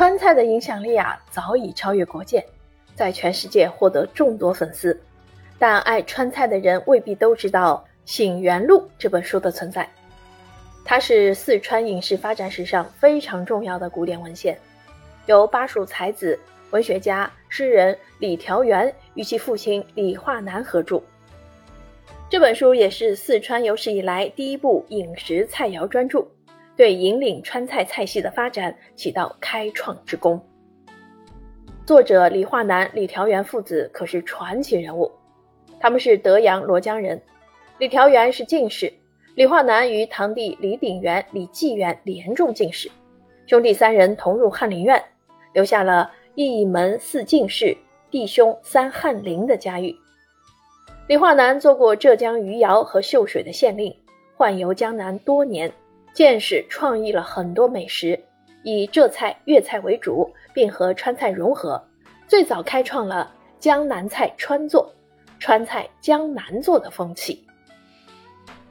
川菜的影响力啊，早已超越国界，在全世界获得众多粉丝。但爱川菜的人未必都知道《醒原录》这本书的存在。它是四川影视发展史上非常重要的古典文献，由巴蜀才子、文学家、诗人李调元与其父亲李化南合著。这本书也是四川有史以来第一部饮食菜肴专著。对引领川菜菜系的发展起到开创之功。作者李化南、李调元父子可是传奇人物，他们是德阳罗江人。李调元是进士，李化南与堂弟李鼎元、李继元连中进士，兄弟三人同入翰林院，留下了一门四进士、弟兄三翰林的家誉。李化南做过浙江余姚和秀水的县令，宦游江南多年。见识创意了很多美食，以浙菜、粤菜为主，并和川菜融合，最早开创了江南菜川做、川菜江南做的风气。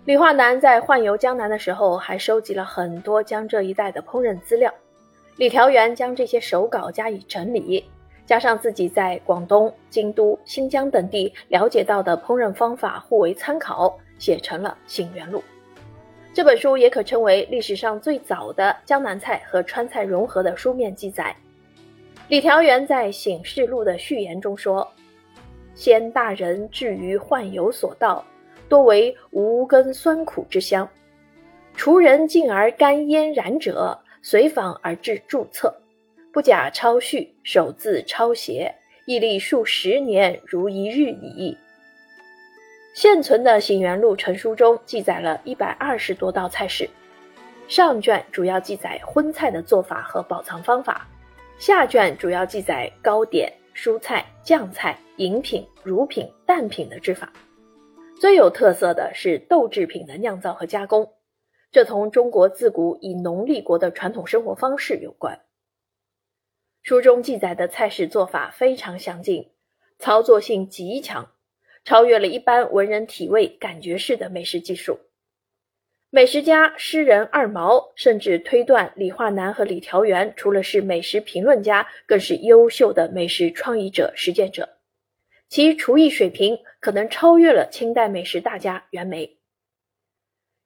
李化南在宦游江南的时候，还收集了很多江浙一带的烹饪资料。李调元将这些手稿加以整理，加上自己在广东、京都、新疆等地了解到的烹饪方法，互为参考，写成了《醒原录》。这本书也可称为历史上最早的江南菜和川菜融合的书面记载。李调元在《醒世录》的序言中说：“先大人至于宦游所到，多为无根酸苦之香。厨人进而干腌染者，随访而至注册，不假抄序，手字抄写，屹立数十年，如一日矣。”现存的《醒原录》成书中记载了一百二十多道菜式，上卷主要记载荤菜的做法和保藏方法，下卷主要记载糕点、蔬菜、酱菜、饮品、乳品、蛋品的制法。最有特色的是豆制品的酿造和加工，这同中国自古以农立国的传统生活方式有关。书中记载的菜式做法非常详尽，操作性极强。超越了一般文人体味感觉式的美食技术。美食家、诗人二毛甚至推断，李化南和李调元除了是美食评论家，更是优秀的美食创意者、实践者。其厨艺水平可能超越了清代美食大家袁枚。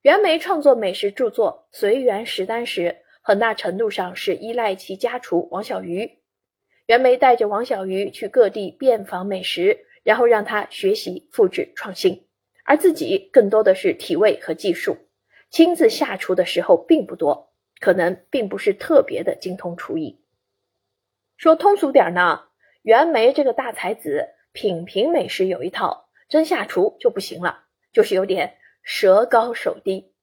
袁枚创作美食著作《随园食单》时，很大程度上是依赖其家厨王小鱼。袁枚带着王小鱼去各地遍访美食。然后让他学习、复制、创新，而自己更多的是体味和技术，亲自下厨的时候并不多，可能并不是特别的精通厨艺。说通俗点呢，袁枚这个大才子品评美食有一套，真下厨就不行了，就是有点舌高手低。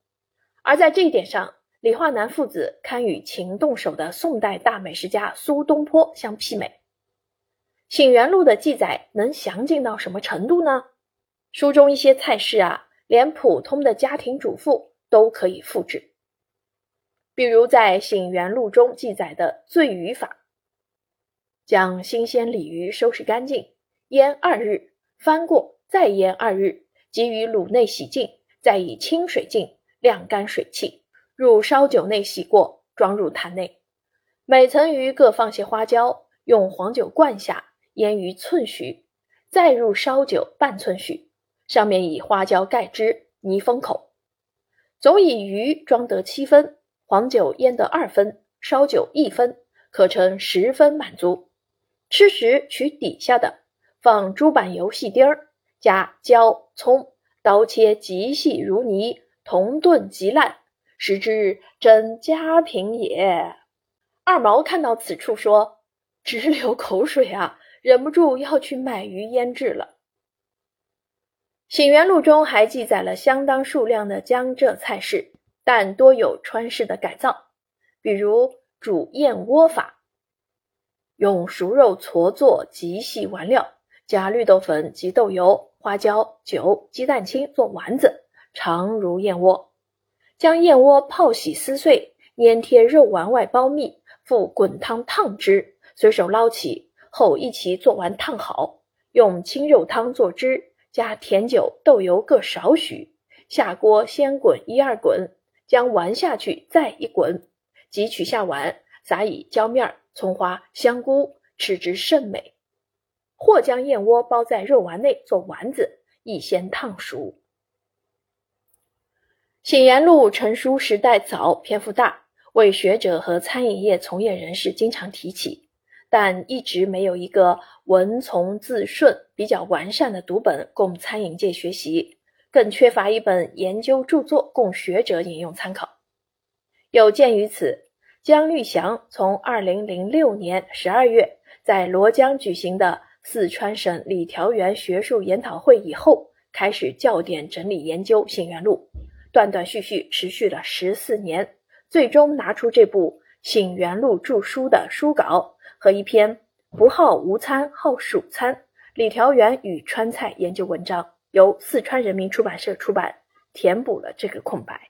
而在这一点上，李化南父子堪与勤动手的宋代大美食家苏东坡相媲美。《醒原录》的记载能详尽到什么程度呢？书中一些菜式啊，连普通的家庭主妇都可以复制。比如在《醒原录》中记载的醉鱼法：将新鲜鲤鱼收拾干净，腌二日，翻过，再腌二日，即于卤内洗净，再以清水浸，晾干水汽，入烧酒内洗过，装入坛内。每层鱼各放些花椒，用黄酒灌下。腌鱼寸许，再入烧酒半寸许，上面以花椒盖之，泥封口。总以鱼装得七分，黄酒腌得二分，烧酒一分，可称十分满足。吃时取底下的，放猪板油细丁儿，加椒葱，刀切极细如泥，同炖极烂，食之真佳品也。二毛看到此处说，直流口水啊！忍不住要去买鱼腌制了。《醒原录》中还记载了相当数量的江浙菜式，但多有川式的改造，比如煮燕窝法，用熟肉搓做极细丸料，加绿豆粉及豆油、花椒、酒、鸡蛋清做丸子，长如燕窝。将燕窝泡洗撕碎，粘贴肉丸外包密，复滚汤烫之，随手捞起。后一起做完烫好，用清肉汤做汁，加甜酒、豆油各少许，下锅先滚一二滚，将丸下去再一滚，即取下碗，撒以椒面、葱花、香菇，吃之甚美。或将燕窝包在肉丸内做丸子，亦先烫熟。《醒元录》成书时代早，篇幅大，为学者和餐饮业从业人士经常提起，但一直没有一个文从字顺、比较完善的读本供餐饮界学习，更缺乏一本研究著作供学者引用参考。有鉴于此，姜玉祥从二零零六年十二月在罗江举行的四川省李调元学术研讨会以后，开始校点整理研究《醒元录》，断断续续持续了十四年，最终拿出这部《醒元录》著书的书稿和一篇《不好无餐，好蜀餐：李调元与川菜研究文章》，由四川人民出版社出版，填补了这个空白。